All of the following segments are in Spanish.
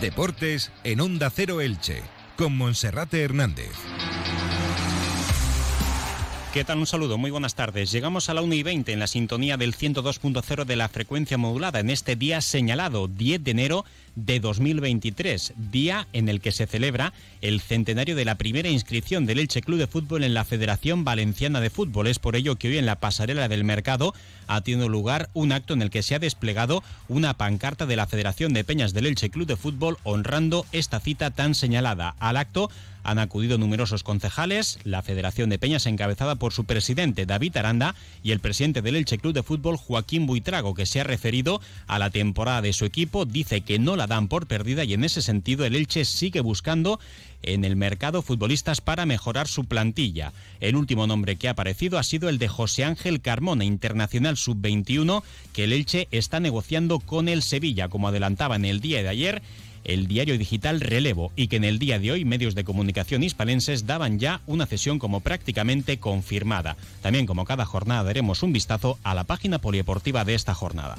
Deportes en Onda Cero Elche, con Monserrate Hernández. ¿Qué tal? Un saludo, muy buenas tardes. Llegamos a la 1 y 20 en la sintonía del 102.0 de la frecuencia modulada en este día señalado, 10 de enero de 2023, día en el que se celebra el centenario de la primera inscripción del Elche Club de Fútbol en la Federación Valenciana de Fútbol. Es por ello que hoy en la pasarela del mercado ha tenido lugar un acto en el que se ha desplegado una pancarta de la Federación de Peñas del Elche Club de Fútbol honrando esta cita tan señalada. Al acto han acudido numerosos concejales, la Federación de Peñas encabezada por su presidente David Aranda y el presidente del Elche Club de Fútbol Joaquín Buitrago, que se ha referido a la temporada de su equipo, dice que no la dan por perdida y en ese sentido el Elche sigue buscando en el mercado futbolistas para mejorar su plantilla. El último nombre que ha aparecido ha sido el de José Ángel Carmona, internacional sub-21, que el Elche está negociando con el Sevilla, como adelantaba en el día de ayer el diario digital Relevo y que en el día de hoy medios de comunicación hispalenses daban ya una cesión como prácticamente confirmada. También como cada jornada daremos un vistazo a la página polideportiva de esta jornada.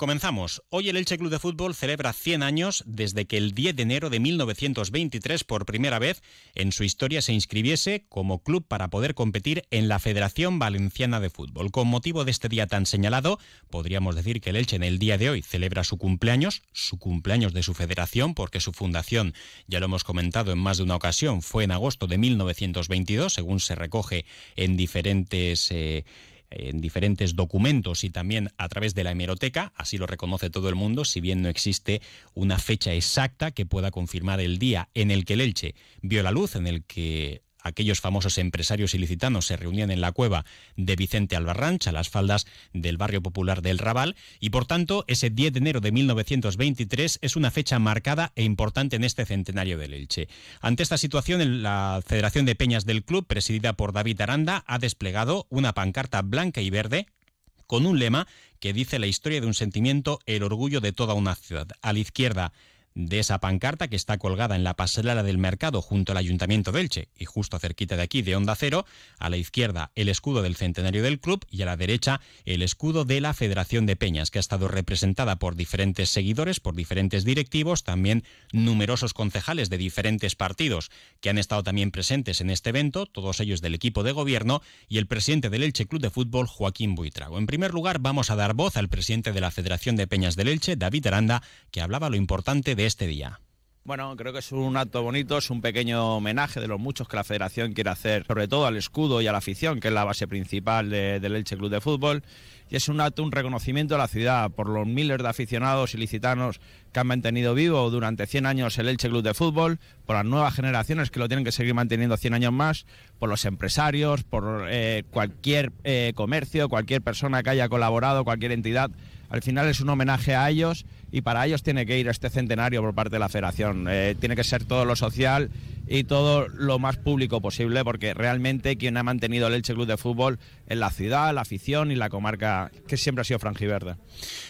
Comenzamos. Hoy el Elche Club de Fútbol celebra 100 años desde que el 10 de enero de 1923 por primera vez en su historia se inscribiese como club para poder competir en la Federación Valenciana de Fútbol. Con motivo de este día tan señalado, podríamos decir que el Elche en el día de hoy celebra su cumpleaños, su cumpleaños de su federación, porque su fundación, ya lo hemos comentado en más de una ocasión, fue en agosto de 1922, según se recoge en diferentes... Eh, en diferentes documentos y también a través de la hemeroteca, así lo reconoce todo el mundo, si bien no existe una fecha exacta que pueda confirmar el día en el que el Elche vio la luz, en el que aquellos famosos empresarios ilicitanos se reunían en la cueva de Vicente Albarranch, a las faldas del barrio popular del Raval, y por tanto ese 10 de enero de 1923 es una fecha marcada e importante en este centenario del Elche. Ante esta situación, la Federación de Peñas del club, presidida por David Aranda, ha desplegado una pancarta blanca y verde con un lema que dice la historia de un sentimiento, el orgullo de toda una ciudad. A la izquierda, de esa pancarta que está colgada en la pasarela del mercado junto al Ayuntamiento de Elche y justo cerquita de aquí de Onda Cero, a la izquierda el escudo del centenario del club y a la derecha el escudo de la Federación de Peñas, que ha estado representada por diferentes seguidores, por diferentes directivos, también numerosos concejales de diferentes partidos que han estado también presentes en este evento, todos ellos del equipo de gobierno y el presidente del Elche Club de Fútbol, Joaquín Buitrago. En primer lugar, vamos a dar voz al presidente de la Federación de Peñas del Elche, David Aranda, que hablaba lo importante de este día. Bueno, creo que es un acto bonito, es un pequeño homenaje de los muchos que la federación quiere hacer, sobre todo al escudo y a la afición, que es la base principal del Elche Club de Fútbol. Y es un acto, un reconocimiento a la ciudad por los miles de aficionados ilicitanos que han mantenido vivo durante 100 años el Elche Club de Fútbol, por las nuevas generaciones que lo tienen que seguir manteniendo 100 años más, por los empresarios, por eh, cualquier eh, comercio, cualquier persona que haya colaborado, cualquier entidad. Al final es un homenaje a ellos y para ellos tiene que ir este centenario por parte de la federación. Eh, tiene que ser todo lo social y todo lo más público posible, porque realmente quien ha mantenido el Elche Club de Fútbol es la ciudad, la afición y la comarca, que siempre ha sido franjiverde.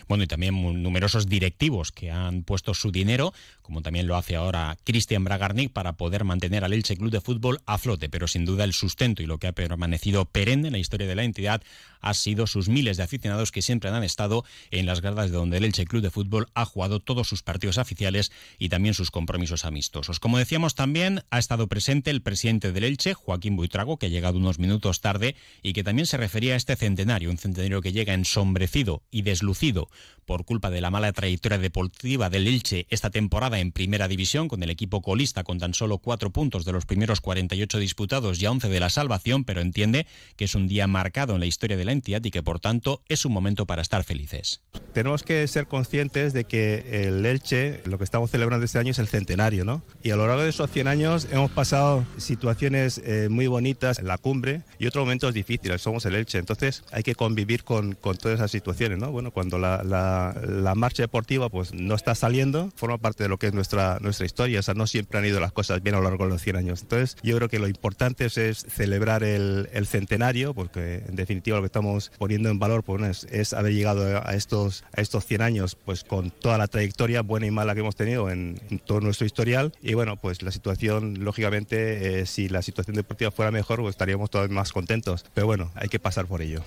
Bueno, y también numerosos directivos que han puesto su dinero, como también lo hace ahora Cristian Bragarnik, para poder mantener al Elche Club de Fútbol a flote, pero sin duda el sustento y lo que ha permanecido perenne en la historia de la entidad ha sido sus miles de aficionados que siempre han estado en las gradas de donde el Elche Club de Fútbol ha jugado todos sus partidos oficiales y también sus compromisos amistosos. Como decíamos también, ha estado presente el presidente del Elche, Joaquín Buitrago, que ha llegado unos minutos tarde y que también se refería a este centenario, un centenario que llega ensombrecido y deslucido por culpa de la mala trayectoria deportiva del Elche esta temporada en primera división, con el equipo colista con tan solo cuatro puntos de los primeros 48 disputados y a 11 de la salvación, pero entiende que es un día marcado en la historia de la entidad y que por tanto es un momento para estar felices. Tenemos que ser conscientes de que el Elche, lo que estamos celebrando este año es el centenario, ¿no? Y a lo largo de esos 100 años años hemos pasado situaciones eh, muy bonitas en la cumbre y otros momentos difíciles, somos el Elche, entonces hay que convivir con, con todas esas situaciones, ¿no? Bueno, cuando la, la, la, marcha deportiva pues no está saliendo, forma parte de lo que es nuestra, nuestra historia, o sea, no siempre han ido las cosas bien a lo largo de los 100 años. Entonces yo creo que lo importante es, celebrar el, centenario, porque en definitiva lo que estamos poniendo en valor pues, es, es, haber llegado a estos, a estos 100 años pues con toda la trayectoria buena y mala que hemos tenido en, en todo nuestro historial y bueno, pues la situación, lógicamente, eh, si la situación deportiva fuera mejor, pues estaríamos todos más contentos, pero bueno, hay que pasar por ello.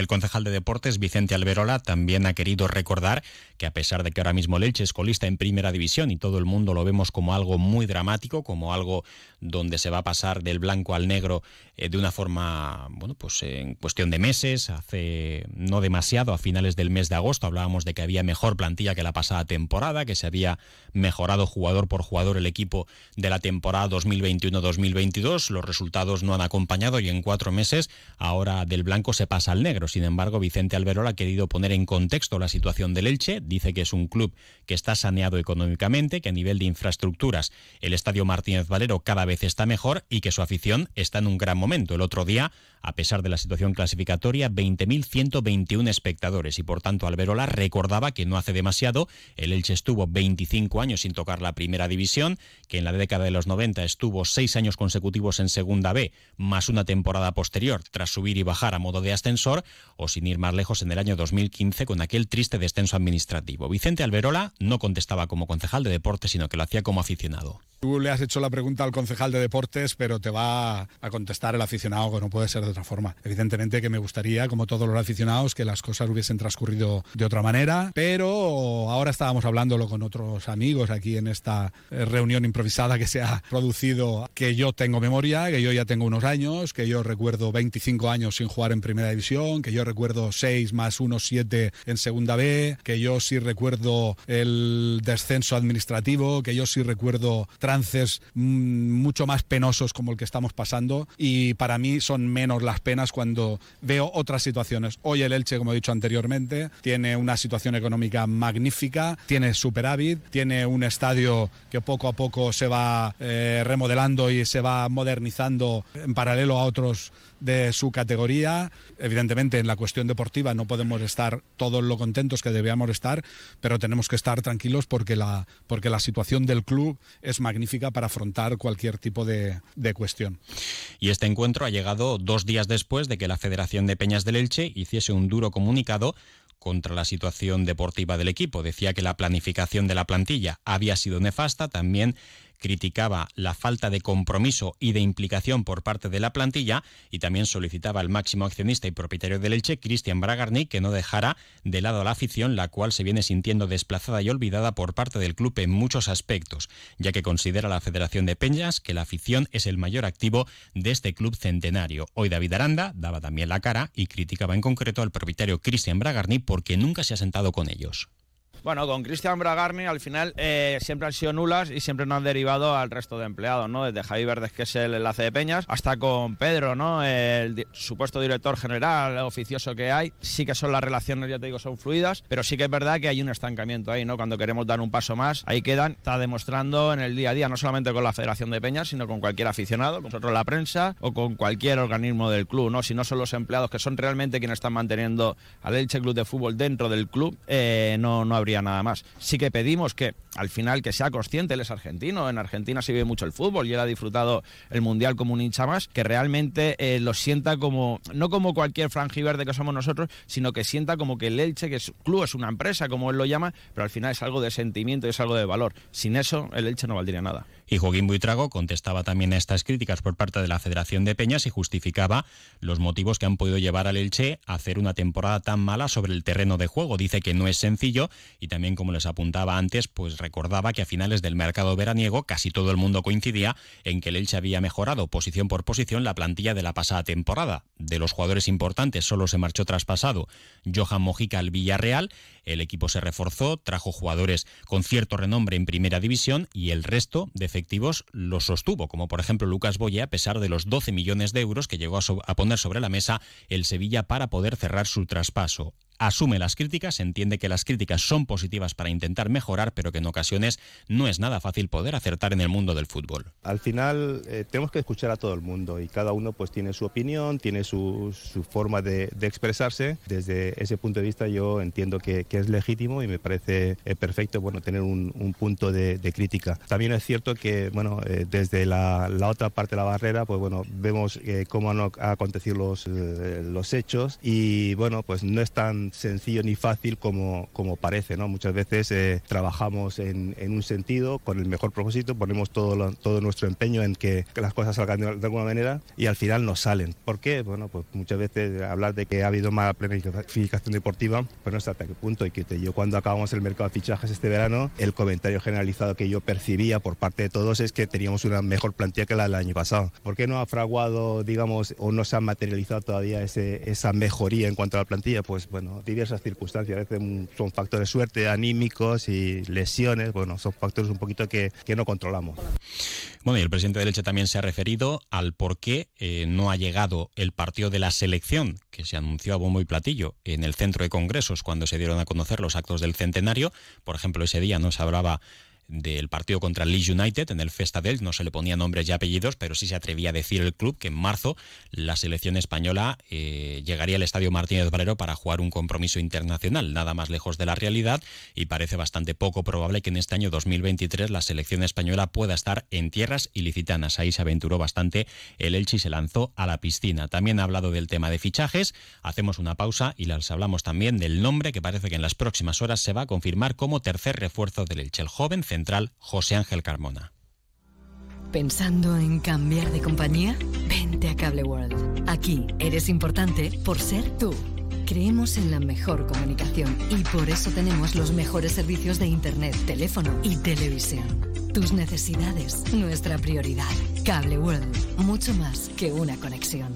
El concejal de deportes, Vicente Alberola, también ha querido recordar que a pesar de que ahora mismo Leche es colista en primera división y todo el mundo lo vemos como algo muy dramático, como algo donde se va a pasar del blanco al negro eh, de una forma, bueno, pues en cuestión de meses, hace no demasiado, a finales del mes de agosto hablábamos de que había mejor plantilla que la pasada temporada, que se había mejorado jugador por jugador el equipo de la temporada 2021-2022, los resultados no han acompañado y en cuatro meses ahora del blanco se pasa al negro. Sin embargo, Vicente Alberola ha querido poner en contexto la situación del Elche, dice que es un club que está saneado económicamente, que a nivel de infraestructuras el Estadio Martínez Valero cada vez está mejor y que su afición está en un gran momento. El otro día, a pesar de la situación clasificatoria, 20.121 espectadores y por tanto Alberola recordaba que no hace demasiado el Elche estuvo 25 años sin tocar la primera división, que en la década de los 90 estuvo seis años consecutivos en segunda B, más una temporada posterior tras subir y bajar a modo de ascensor, o sin ir más lejos en el año 2015 con aquel triste descenso administrativo. Vicente Alberola no contestaba como concejal de deportes, sino que lo hacía como aficionado. Tú le has hecho la pregunta al concejal de deportes, pero te va a contestar el aficionado, que no puede ser de otra forma. Evidentemente que me gustaría, como todos los aficionados, que las cosas hubiesen transcurrido de otra manera, pero ahora estábamos hablándolo con otros amigos aquí en esta eh, reunión improvisada que se ha producido, que yo tengo memoria, que yo ya tengo unos años, que yo recuerdo 25 años sin jugar en primera división, que yo recuerdo 6 más 1, 7 en segunda B, que yo sí recuerdo el descenso administrativo, que yo sí recuerdo trances mucho más penosos como el que estamos pasando y para mí son menos las penas cuando veo otras situaciones. Hoy el Elche, como he dicho anteriormente, tiene una situación económica magnífica, tiene superávit, tiene un estadio que poco a poco se va eh, remodelando y se va modernizando en paralelo a otros de su categoría. Evidentemente, en la cuestión deportiva no podemos estar todos lo contentos que debíamos estar, pero tenemos que estar tranquilos porque la, porque la situación del club es magnífica para afrontar cualquier tipo de, de cuestión. Y este encuentro ha llegado dos días después de que la Federación de Peñas del Elche hiciese un duro comunicado contra la situación deportiva del equipo. Decía que la planificación de la plantilla había sido nefasta, también criticaba la falta de compromiso y de implicación por parte de la plantilla y también solicitaba al máximo accionista y propietario del Elche, Cristian Bragarni, que no dejara de lado a la afición, la cual se viene sintiendo desplazada y olvidada por parte del club en muchos aspectos, ya que considera la Federación de Peñas que la afición es el mayor activo de este club centenario. Hoy David Aranda daba también la cara y criticaba en concreto al propietario Cristian Bragarni porque nunca se ha sentado con ellos. Bueno, con Cristian Bragarni al final eh, siempre han sido nulas y siempre no han derivado al resto de empleados, ¿no? Desde Javi Verdes, que es el enlace de Peñas, hasta con Pedro, ¿no? El supuesto director general oficioso que hay. Sí que son las relaciones, ya te digo, son fluidas, pero sí que es verdad que hay un estancamiento ahí, ¿no? Cuando queremos dar un paso más, ahí quedan. Está demostrando en el día a día, no solamente con la Federación de Peñas, sino con cualquier aficionado, con nosotros la prensa o con cualquier organismo del club, ¿no? Si no son los empleados que son realmente quienes están manteniendo al Elche Club de Fútbol dentro del club, eh, no, no habría nada más. Sí que pedimos que al final que sea consciente, él es argentino, en Argentina se vive mucho el fútbol y él ha disfrutado el Mundial como un hincha más, que realmente eh, lo sienta como, no como cualquier franjiverde que somos nosotros, sino que sienta como que el Elche, que es club, es una empresa, como él lo llama, pero al final es algo de sentimiento y es algo de valor. Sin eso, el Elche no valdría nada. Y Joaquín Buitrago contestaba también a estas críticas por parte de la Federación de Peñas y justificaba los motivos que han podido llevar al Elche a hacer una temporada tan mala sobre el terreno de juego. Dice que no es sencillo y también, como les apuntaba antes, pues recordaba que a finales del mercado veraniego casi todo el mundo coincidía en que el Elche había mejorado posición por posición la plantilla de la pasada temporada. De los jugadores importantes solo se marchó traspasado Johan Mojica al Villarreal, el equipo se reforzó, trajo jugadores con cierto renombre en primera división y el resto de efectivos los sostuvo, como por ejemplo Lucas Boye, a pesar de los 12 millones de euros que llegó a, a poner sobre la mesa el Sevilla para poder cerrar su traspaso. Asume las críticas, entiende que las críticas son positivas para intentar mejorar, pero que en ocasiones no es nada fácil poder acertar en el mundo del fútbol. Al final eh, tenemos que escuchar a todo el mundo y cada uno pues tiene su opinión, tiene su, forma de, expresarse. Desde ese punto de vista yo entiendo que, es legítimo y me parece eh, perfecto bueno, tener un, punto de, crítica. También es cierto que bueno, eh, desde la, otra parte de la barrera pues bueno, vemos cómo han acontecido los, los hechos y bueno, pues no es tan sencillo ni fácil como, como parece. ¿no? Muchas veces trabajamos en, en, un sentido con el mejor propósito, ponemos todo, todo nuestro empeño en que, las cosas salgan de, alguna manera y al final no salen. ¿Por qué? Bueno, pues muchas veces hablar de que ha habido mala planificación deportiva, pues no sé hasta qué punto. Y que yo cuando acabamos el mercado de fichajes este verano, el comentario generalizado que yo percibía por parte de todos es que teníamos una mejor plantilla que la del año pasado. ¿Por qué no ha fraguado, digamos, o no se ha materializado todavía ese, esa mejoría en cuanto a la plantilla? Pues bueno, diversas circunstancias. A veces son factores de suerte, anímicos y lesiones. Bueno, son factores un poquito que, no controlamos. Bueno, y el presidente de Leche también se ha referido al por qué eh, no ha llegado el partido de la selección, que se anunció a bombo y platillo en el centro de congresos cuando se dieron a conocer los actos del centenario. Por ejemplo, ese día no se hablaba del partido contra el Leeds United en el Festa del no se le ponía nombres y apellidos, pero sí se atrevía a decir el club que en marzo la selección española eh, llegaría al Estadio Martínez Valero para jugar un compromiso internacional, nada más lejos de la realidad y parece bastante poco probable que en este año 2023 la selección española pueda estar en tierras ilicitanas. Ahí se aventuró bastante el Elche y se lanzó a la piscina. También ha hablado del tema de fichajes, hacemos una pausa y les hablamos también del nombre que parece que en las próximas horas se va a confirmar como tercer refuerzo del Elche, el joven central José Ángel Carmona. ¿Pensando en cambiar de compañía? Vente a Cable World. Aquí eres importante por ser tú. Creemos en la mejor comunicación y por eso tenemos los mejores servicios de Internet, teléfono y televisión. Tus necesidades, nuestra prioridad. Cable World, mucho más que una conexión.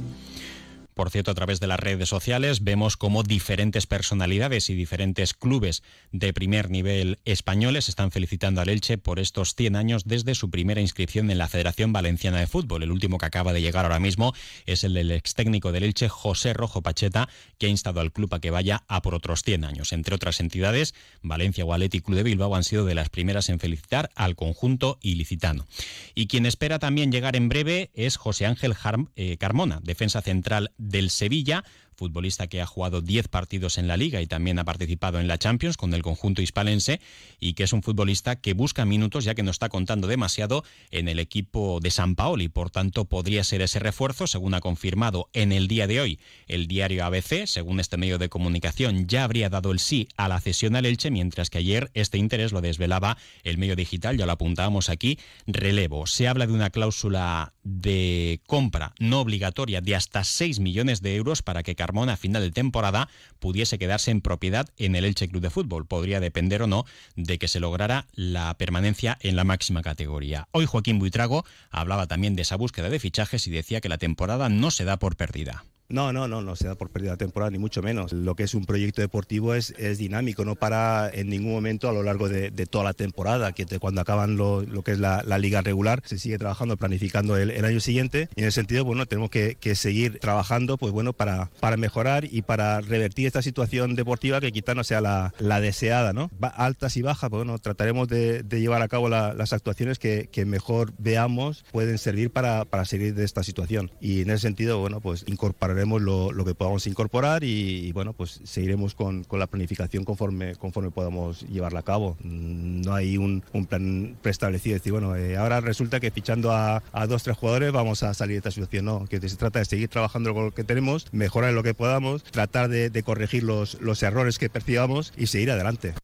Por cierto, a través de las redes sociales vemos cómo diferentes personalidades y diferentes clubes de primer nivel españoles están felicitando al Elche por estos 100 años desde su primera inscripción en la Federación Valenciana de Fútbol. El último que acaba de llegar ahora mismo es el del ex técnico del Elche, José Rojo Pacheta, que ha instado al club a que vaya a por otros 100 años. Entre otras entidades, Valencia, Gualeti y Club de Bilbao han sido de las primeras en felicitar al conjunto ilicitano. Y quien espera también llegar en breve es José Ángel eh, Carmona, defensa central del Sevilla futbolista que ha jugado 10 partidos en la liga y también ha participado en la Champions con el conjunto hispalense y que es un futbolista que busca minutos ya que no está contando demasiado en el equipo de San Paoli. Por tanto, podría ser ese refuerzo, según ha confirmado en el día de hoy el diario ABC. Según este medio de comunicación, ya habría dado el sí a la cesión al Elche, mientras que ayer este interés lo desvelaba el medio digital, ya lo apuntábamos aquí, relevo. Se habla de una cláusula de compra no obligatoria de hasta 6 millones de euros para que Carmona a final de temporada pudiese quedarse en propiedad en el Elche Club de Fútbol. Podría depender o no de que se lograra la permanencia en la máxima categoría. Hoy Joaquín Buitrago hablaba también de esa búsqueda de fichajes y decía que la temporada no se da por perdida. No, no, no, no se da por pérdida temporal, ni mucho menos. Lo que es un proyecto deportivo es, es dinámico, no para en ningún momento a lo largo de, toda la temporada, que cuando acaban lo, que es la, liga regular, se sigue trabajando, planificando el, año siguiente. Y en ese sentido, bueno, tenemos que, seguir trabajando, pues bueno, para, para mejorar y para revertir esta situación deportiva que quizá no sea la, deseada, ¿no? altas y bajas, pues bueno, trataremos de, llevar a cabo las actuaciones que, mejor veamos pueden servir para, para seguir de esta situación. Y en ese sentido, bueno, pues incorporar veremos lo, que podamos incorporar y, bueno, pues seguiremos con, la planificación conforme, conforme podamos llevarla a cabo. No hay un, plan preestablecido, decir, bueno, eh, ahora resulta que fichando a, dos, tres jugadores vamos a salir de esta situación. No, que se trata de seguir trabajando con lo que tenemos, mejorar lo que podamos, tratar de, corregir los, los errores que percibamos y seguir adelante.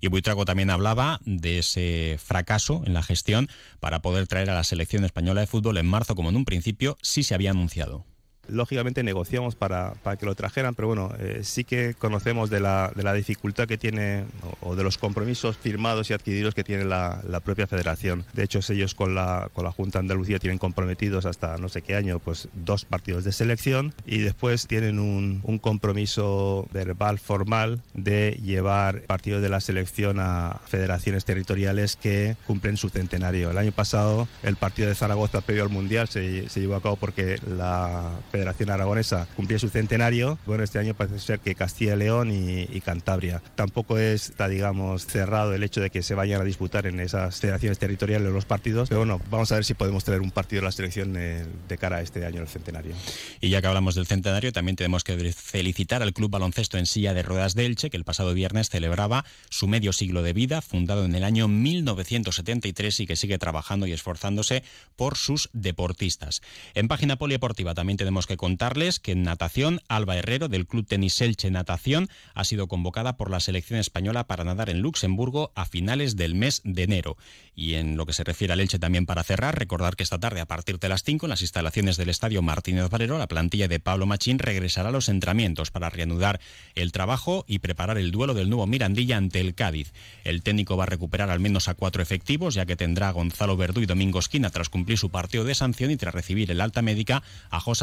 Y Buitrago también hablaba de ese fracaso en la gestión para poder traer a la selección española de fútbol en marzo, como en un principio sí se había anunciado. Lógicamente negociamos para, para, que lo trajeran, pero bueno, eh, sí que conocemos de la, de la dificultad que tiene o, de los compromisos firmados y adquiridos que tiene la, la, propia federación. De hecho, ellos con la, con la Junta Andalucía tienen comprometidos hasta no sé qué año pues dos partidos de selección y después tienen un, un compromiso verbal formal de llevar partidos de la selección a federaciones territoriales que cumplen su centenario. El año pasado el partido de Zaragoza previo al Mundial se, se llevó a cabo porque la Federación Aragonesa cumplía su centenario. Bueno, este año parece ser que Castilla y León y, Cantabria. Tampoco está, digamos, cerrado el hecho de que se vayan a disputar en esas federaciones territoriales los partidos, pero bueno, vamos a ver si podemos tener un partido de la selección eh, de cara a este año, el centenario. Y ya que hablamos del centenario, también tenemos que felicitar al Club Baloncesto en Silla de Ruedas de Elche, que el pasado viernes celebraba su medio siglo de vida, fundado en el año 1973 y que sigue trabajando y esforzándose por sus deportistas. En página polideportiva también tenemos que contarles que en natación, Alba Herrero del Club Tenis Elche Natación ha sido convocada por la selección española para nadar en Luxemburgo a finales del mes de enero. Y en lo que se refiere al Elche también para cerrar, recordar que esta tarde a partir de las 5 en las instalaciones del Estadio Martínez Valero, la plantilla de Pablo Machín regresará a los entrenamientos para reanudar el trabajo y preparar el duelo del nuevo Mirandilla ante el Cádiz. El técnico va a recuperar al menos a cuatro efectivos, ya que tendrá a Gonzalo Verdú y Domingo Esquina tras cumplir su partido de sanción y tras recibir el alta médica a José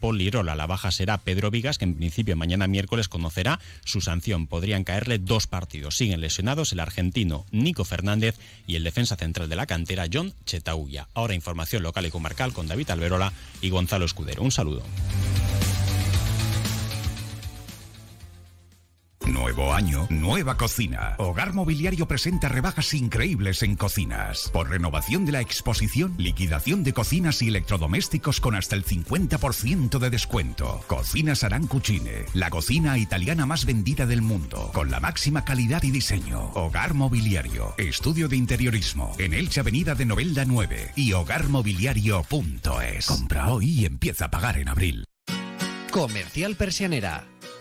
Paul. La baja será Pedro Vigas, que en principio mañana miércoles conocerá su sanción. Podrían caerle dos partidos. Siguen lesionados el argentino Nico Fernández y el defensa central de la cantera John Chetauya. Ahora información local y comarcal con David Alberola y Gonzalo Escudero. Un saludo. Nuevo año, nueva cocina. Hogar Mobiliario presenta rebajas increíbles en cocinas. Por renovación de la exposición, liquidación de cocinas y electrodomésticos con hasta el 50% de descuento. Cocinas Arancucine, la cocina italiana más vendida del mundo, con la máxima calidad y diseño. Hogar Mobiliario, estudio de interiorismo, en Elche Avenida de Novelda 9 y hogarmobiliario.es. Compra hoy y empieza a pagar en abril. Comercial Persianera